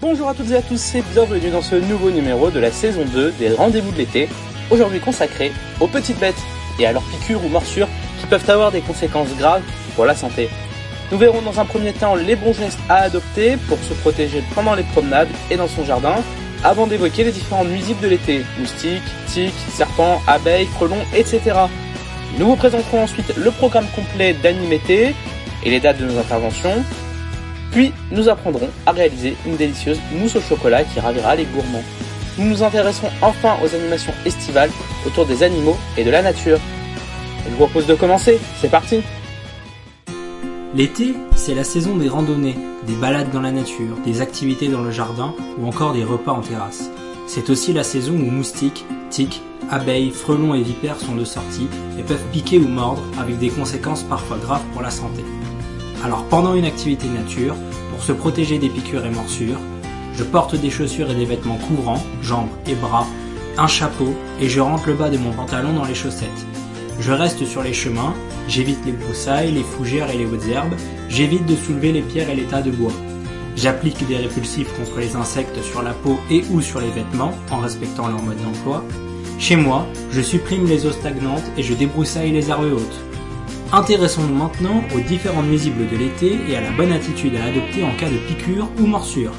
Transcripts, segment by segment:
Bonjour à toutes et à tous et bienvenue dans ce nouveau numéro de la saison 2 des Rendez-vous de l'été, aujourd'hui consacré aux petites bêtes et à leurs piqûres ou morsures qui peuvent avoir des conséquences graves pour la santé. Nous verrons dans un premier temps les bons gestes à adopter pour se protéger pendant les promenades et dans son jardin, avant d'évoquer les différents nuisibles de l'été, moustiques, tiques, serpents, abeilles, frelons, etc. Nous vous présenterons ensuite le programme complet d'Animété et les dates de nos interventions, puis, nous apprendrons à réaliser une délicieuse mousse au chocolat qui ravira les gourmands. Nous nous intéresserons enfin aux animations estivales autour des animaux et de la nature. Je vous propose de commencer, c'est parti L'été, c'est la saison des randonnées, des balades dans la nature, des activités dans le jardin ou encore des repas en terrasse. C'est aussi la saison où moustiques, tiques, abeilles, frelons et vipères sont de sortie et peuvent piquer ou mordre avec des conséquences parfois graves pour la santé. Alors pendant une activité nature, pour se protéger des piqûres et morsures, je porte des chaussures et des vêtements couvrants, jambes et bras, un chapeau et je rentre le bas de mon pantalon dans les chaussettes. Je reste sur les chemins, j'évite les broussailles, les fougères et les hautes herbes, j'évite de soulever les pierres et les tas de bois. J'applique des répulsifs contre les insectes sur la peau et ou sur les vêtements en respectant leur mode d'emploi. Chez moi, je supprime les eaux stagnantes et je débroussaille les herbes hautes. Intéressons-nous maintenant aux différents nuisibles de l'été et à la bonne attitude à adopter en cas de piqûre ou morsure.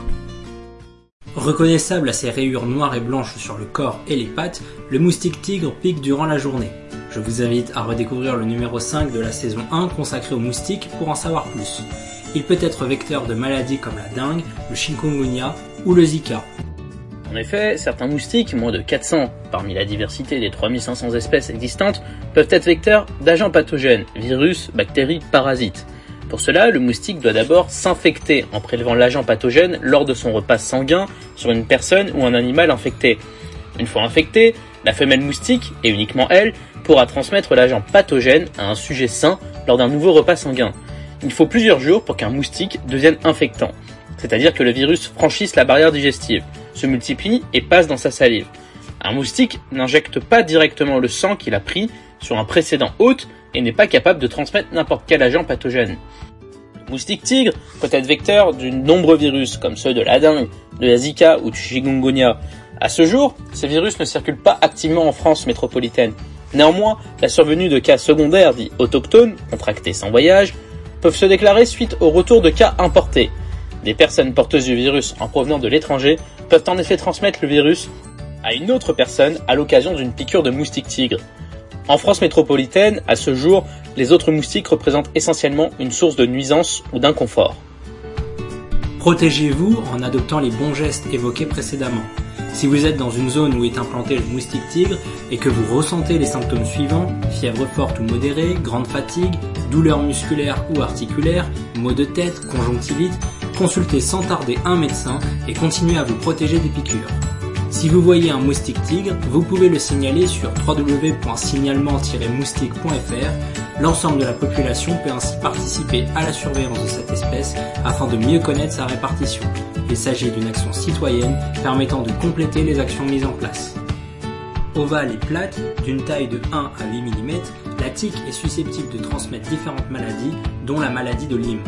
Reconnaissable à ses rayures noires et blanches sur le corps et les pattes, le moustique tigre pique durant la journée. Je vous invite à redécouvrir le numéro 5 de la saison 1 consacré aux moustiques pour en savoir plus. Il peut être vecteur de maladies comme la dengue, le chikungunya ou le zika. En effet, certains moustiques, moins de 400 parmi la diversité des 3500 espèces existantes, peuvent être vecteurs d'agents pathogènes, virus, bactéries, parasites. Pour cela, le moustique doit d'abord s'infecter en prélevant l'agent pathogène lors de son repas sanguin sur une personne ou un animal infecté. Une fois infecté, la femelle moustique, et uniquement elle, pourra transmettre l'agent pathogène à un sujet sain lors d'un nouveau repas sanguin. Il faut plusieurs jours pour qu'un moustique devienne infectant, c'est-à-dire que le virus franchisse la barrière digestive, se multiplie et passe dans sa salive. Un moustique n'injecte pas directement le sang qu'il a pris sur un précédent hôte et n'est pas capable de transmettre n'importe quel agent pathogène. Moustique tigre peut être vecteur de nombreux virus comme ceux de la dengue, de la zika ou du chikungunya. À ce jour, ces virus ne circulent pas activement en France métropolitaine. Néanmoins, la survenue de cas secondaires dits autochtones, contractés sans voyage, peuvent se déclarer suite au retour de cas importés. Des personnes porteuses du virus en provenant de l'étranger peuvent en effet transmettre le virus à une autre personne à l'occasion d'une piqûre de moustique tigre. En France métropolitaine, à ce jour, les autres moustiques représentent essentiellement une source de nuisance ou d'inconfort. Protégez-vous en adoptant les bons gestes évoqués précédemment. Si vous êtes dans une zone où est implanté le moustique tigre et que vous ressentez les symptômes suivants, fièvre forte ou modérée, grande fatigue, douleur musculaire ou articulaire, maux de tête, conjonctivite, consultez sans tarder un médecin et continuez à vous protéger des piqûres. Si vous voyez un moustique tigre, vous pouvez le signaler sur www.signalement-moustique.fr. L'ensemble de la population peut ainsi participer à la surveillance de cette espèce afin de mieux connaître sa répartition. Il s'agit d'une action citoyenne permettant de compléter les actions mises en place. Ovale et plate, d'une taille de 1 à 8 mm, la tique est susceptible de transmettre différentes maladies, dont la maladie de Lyme.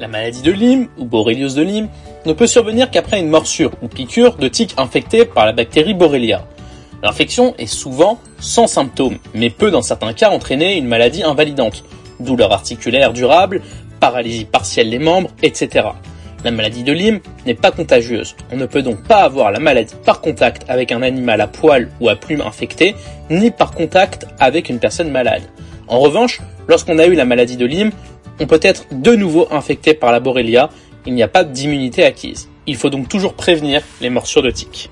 La maladie de Lyme, ou Borreliose de Lyme, ne peut survenir qu'après une morsure ou piqûre de tique infectée par la bactérie Borrelia. L'infection est souvent sans symptômes, mais peut dans certains cas entraîner une maladie invalidante, douleur articulaire durable, paralysie partielle des membres, etc. La maladie de Lyme n'est pas contagieuse. On ne peut donc pas avoir la maladie par contact avec un animal à poil ou à plumes infecté, ni par contact avec une personne malade. En revanche, lorsqu'on a eu la maladie de Lyme, on peut être de nouveau infecté par la Borrelia, il n'y a pas d'immunité acquise. Il faut donc toujours prévenir les morsures de tiques.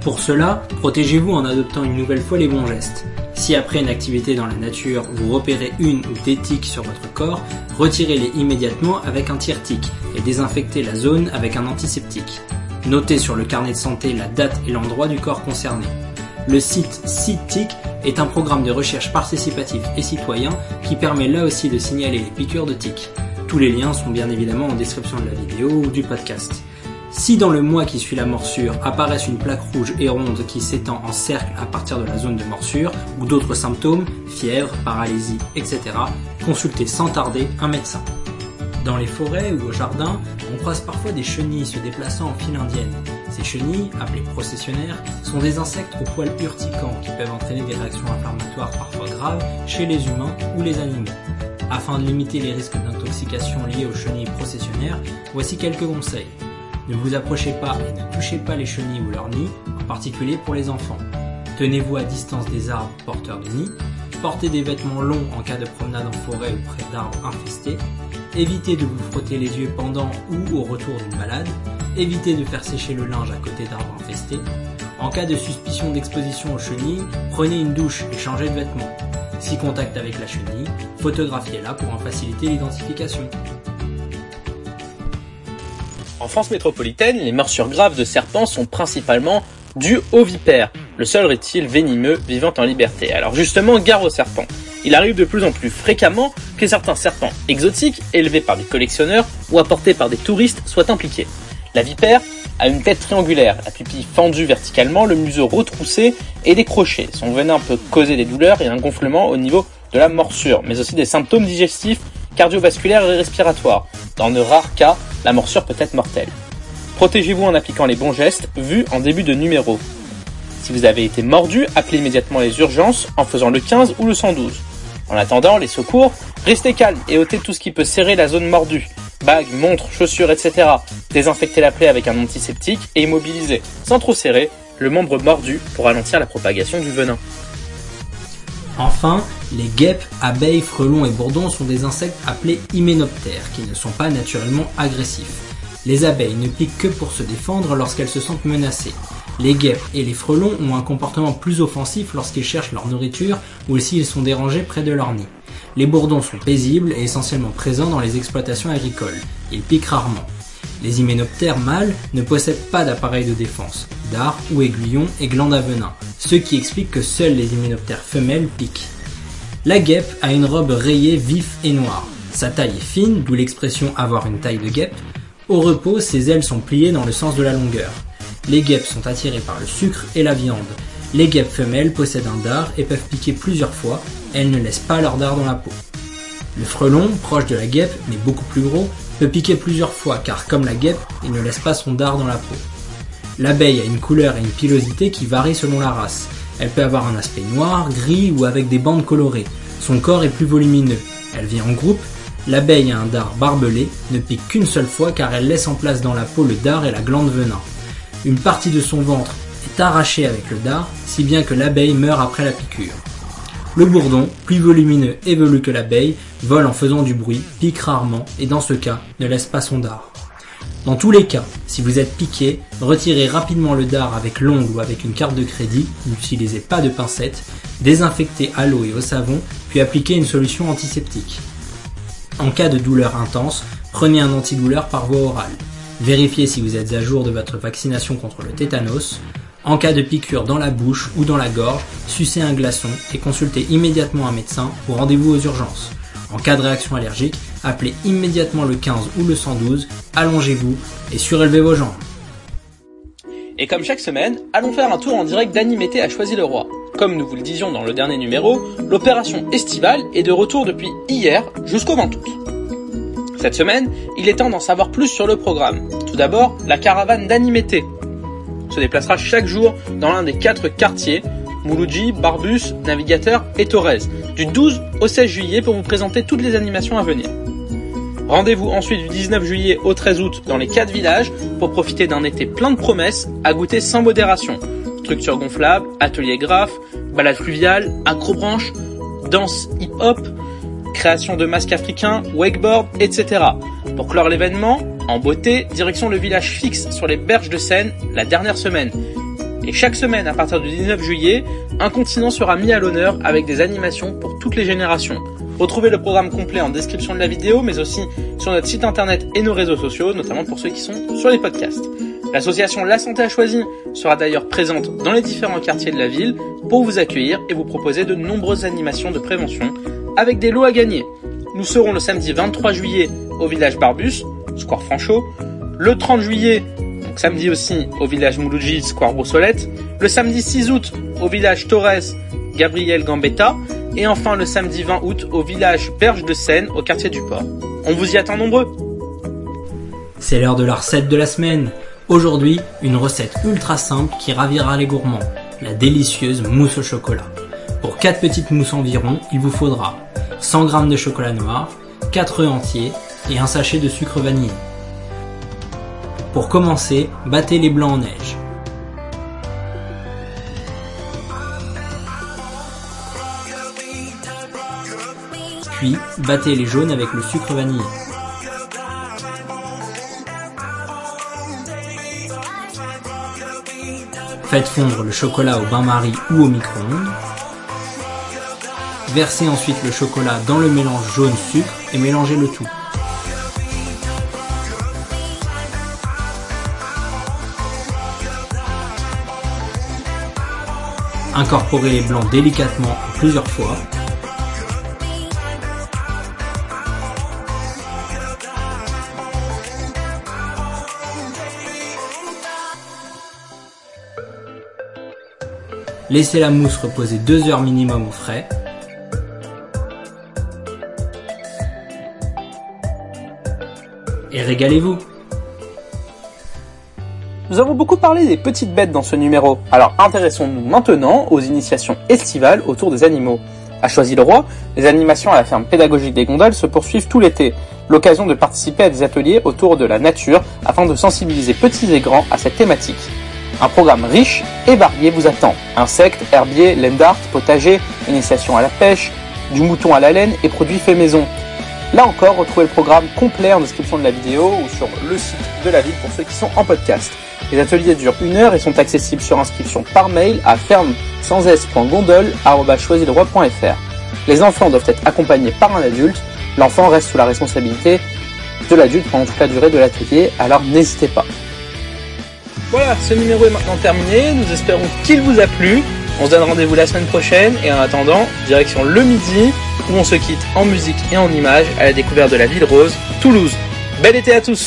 Pour cela, protégez-vous en adoptant une nouvelle fois les bons gestes. Si après une activité dans la nature, vous repérez une ou des tiques sur votre corps, retirez-les immédiatement avec un tire-tique et désinfectez la zone avec un antiseptique. Notez sur le carnet de santé la date et l'endroit du corps concerné. Le site CITIC est un programme de recherche participatif et citoyen qui permet là aussi de signaler les piqûres de tiques. Tous les liens sont bien évidemment en description de la vidéo ou du podcast. Si dans le mois qui suit la morsure apparaissent une plaque rouge et ronde qui s'étend en cercle à partir de la zone de morsure ou d'autres symptômes, fièvre, paralysie, etc., consultez sans tarder un médecin. Dans les forêts ou au jardin, on croise parfois des chenilles se déplaçant en file indienne. Ces chenilles, appelées processionnaires, sont des insectes aux poils urticants qui peuvent entraîner des réactions inflammatoires parfois graves chez les humains ou les animaux. Afin de limiter les risques d'intoxication liés aux chenilles processionnaires, voici quelques conseils. Ne vous approchez pas et ne touchez pas les chenilles ou leurs nids, en particulier pour les enfants. Tenez-vous à distance des arbres porteurs de nids. Portez des vêtements longs en cas de promenade en forêt ou près d'arbres infestés. Évitez de vous frotter les yeux pendant ou au retour d'une balade. Évitez de faire sécher le linge à côté d'arbres infestés. En cas de suspicion d'exposition aux chenilles, prenez une douche et changez de vêtements. Si contact avec la chenille, photographiez-la pour en faciliter l'identification. En France métropolitaine, les morsures graves de serpents sont principalement dues aux vipères, le seul reptile venimeux vivant en liberté. Alors justement, gare aux serpents. Il arrive de plus en plus fréquemment que certains serpents exotiques, élevés par des collectionneurs ou apportés par des touristes, soient impliqués. La vipère a une tête triangulaire, la pupille fendue verticalement, le museau retroussé et décroché. Son venin peut causer des douleurs et un gonflement au niveau de la morsure, mais aussi des symptômes digestifs, cardiovasculaires et respiratoires. Dans de rares cas, la morsure peut être mortelle. Protégez-vous en appliquant les bons gestes vus en début de numéro. Si vous avez été mordu, appelez immédiatement les urgences en faisant le 15 ou le 112. En attendant les secours, restez calme et ôtez tout ce qui peut serrer la zone mordue. Bagues, montres, chaussures, etc. Désinfectez la plaie avec un antiseptique et immobilisez, sans trop serrer, le membre mordu pour ralentir la propagation du venin. Enfin, les guêpes, abeilles, frelons et bourdons sont des insectes appelés hyménoptères qui ne sont pas naturellement agressifs. Les abeilles ne piquent que pour se défendre lorsqu'elles se sentent menacées. Les guêpes et les frelons ont un comportement plus offensif lorsqu'ils cherchent leur nourriture ou s'ils sont dérangés près de leur nid. Les bourdons sont paisibles et essentiellement présents dans les exploitations agricoles. Ils piquent rarement. Les hyménoptères mâles ne possèdent pas d'appareil de défense, dard ou aiguillon et glande à ce qui explique que seuls les hyménoptères femelles piquent. La guêpe a une robe rayée vif et noire. Sa taille est fine, d'où l'expression avoir une taille de guêpe. Au repos, ses ailes sont pliées dans le sens de la longueur. Les guêpes sont attirées par le sucre et la viande. Les guêpes femelles possèdent un dard et peuvent piquer plusieurs fois. Elles ne laissent pas leur dard dans la peau. Le frelon, proche de la guêpe, mais beaucoup plus gros, peut piquer plusieurs fois car comme la guêpe, il ne laisse pas son dard dans la peau. L'abeille a une couleur et une pilosité qui varient selon la race. Elle peut avoir un aspect noir, gris ou avec des bandes colorées. Son corps est plus volumineux. Elle vit en groupe. L'abeille a un dard barbelé, ne pique qu'une seule fois car elle laisse en place dans la peau le dard et la glande venin. Une partie de son ventre est arrachée avec le dard, si bien que l'abeille meurt après la piqûre. Le bourdon, plus volumineux et velu que l'abeille, vole en faisant du bruit, pique rarement et dans ce cas ne laisse pas son dard. Dans tous les cas, si vous êtes piqué, retirez rapidement le dard avec l'ongle ou avec une carte de crédit, n'utilisez pas de pincette, désinfectez à l'eau et au savon, puis appliquez une solution antiseptique. En cas de douleur intense, prenez un antidouleur par voie orale. Vérifiez si vous êtes à jour de votre vaccination contre le tétanos. En cas de piqûre dans la bouche ou dans la gorge, sucez un glaçon et consultez immédiatement un médecin ou rendez-vous aux urgences. En cas de réaction allergique, appelez immédiatement le 15 ou le 112, allongez-vous et surélevez vos jambes. Et comme chaque semaine, allons faire un tour en direct d'Animété à Choisy-le-Roi. Comme nous vous le disions dans le dernier numéro, l'opération estivale est de retour depuis hier jusqu'au 20 août. Cette semaine, il est temps d'en savoir plus sur le programme. Tout d'abord, la caravane d'Animété se déplacera chaque jour dans l'un des quatre quartiers Mouloudji, Barbus, Navigateur et Torres, du 12 au 16 juillet pour vous présenter toutes les animations à venir. Rendez-vous ensuite du 19 juillet au 13 août dans les quatre villages pour profiter d'un été plein de promesses à goûter sans modération. Structure gonflable, atelier graphe, balade fluviale, acrobranche, danse hip-hop, création de masques africains, wakeboard, etc. Pour clore l'événement, en beauté, direction le village fixe sur les berges de Seine la dernière semaine. Et chaque semaine, à partir du 19 juillet, un continent sera mis à l'honneur avec des animations pour toutes les générations. Retrouvez le programme complet en description de la vidéo, mais aussi sur notre site internet et nos réseaux sociaux, notamment pour ceux qui sont sur les podcasts. L'association La Santé à Choisy sera d'ailleurs présente dans les différents quartiers de la ville pour vous accueillir et vous proposer de nombreuses animations de prévention avec des lots à gagner. Nous serons le samedi 23 juillet au village Barbus, Square Franchot, le 30 juillet, donc samedi aussi, au village Mouloudji, Square Broussolette, le samedi 6 août au village Torres, Gabriel Gambetta, et enfin le samedi 20 août au village Berge de Seine, au quartier du Port. On vous y attend nombreux C'est l'heure de la recette de la semaine. Aujourd'hui, une recette ultra simple qui ravira les gourmands, la délicieuse mousse au chocolat. Pour 4 petites mousses environ, il vous faudra 100 g de chocolat noir, 4 œufs entiers et un sachet de sucre vanillé. Pour commencer, battez les blancs en neige. Puis, battez les jaunes avec le sucre vanillé. Faites fondre le chocolat au bain-marie ou au micro-ondes. Versez ensuite le chocolat dans le mélange jaune-sucre et mélangez le tout. Incorporez les blancs délicatement plusieurs fois. Laissez la mousse reposer 2 heures minimum au frais. Et régalez-vous Nous avons beaucoup parlé des petites bêtes dans ce numéro, alors intéressons-nous maintenant aux initiations estivales autour des animaux. À Choisy-le-Roi, les animations à la ferme pédagogique des gondoles se poursuivent tout l'été, l'occasion de participer à des ateliers autour de la nature afin de sensibiliser petits et grands à cette thématique. Un programme riche et varié vous attend. Insectes, herbiers, laine d'art, potager, initiation à la pêche, du mouton à la laine et produits faits maison. Là encore, retrouvez le programme complet en description de la vidéo ou sur le site de la ville pour ceux qui sont en podcast. Les ateliers durent une heure et sont accessibles sur inscription par mail à ferme sans. Les enfants doivent être accompagnés par un adulte. L'enfant reste sous la responsabilité de l'adulte pendant toute la durée de l'atelier, alors n'hésitez pas. Voilà, ce numéro est maintenant terminé. Nous espérons qu'il vous a plu. On se donne rendez-vous la semaine prochaine et en attendant, direction le midi où on se quitte en musique et en images à la découverte de la ville rose, Toulouse. Bel été à tous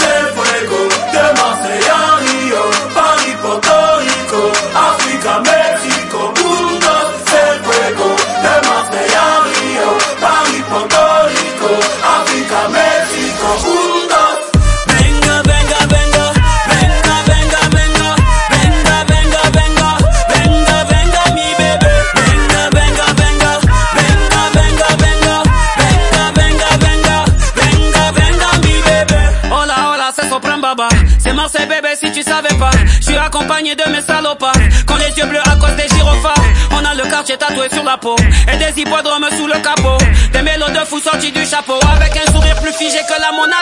savais pas. Je suis accompagné de mes salopards. Quand les yeux bleus à cause des gyrophares. On a le quartier tatoué sur la peau. Et des hippodromes sous le capot. Des mélos de fous sortis du chapeau. Avec un sourire plus figé que la Mona.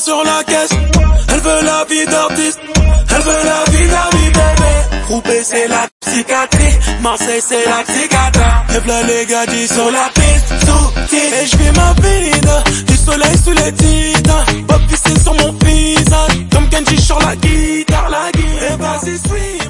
sur la caisse. Elle veut la vie d'artiste, elle veut la vie d'ami bébé. Roubaix c'est la psychiatrie, Marseille c'est la psychiatre. Et là les gars sur la piste, sous Et je vis ma vida, du soleil sous les titans. Bob sur mon visage, comme Kenji sur la guitare, la guitare. Et bah c'est sweet.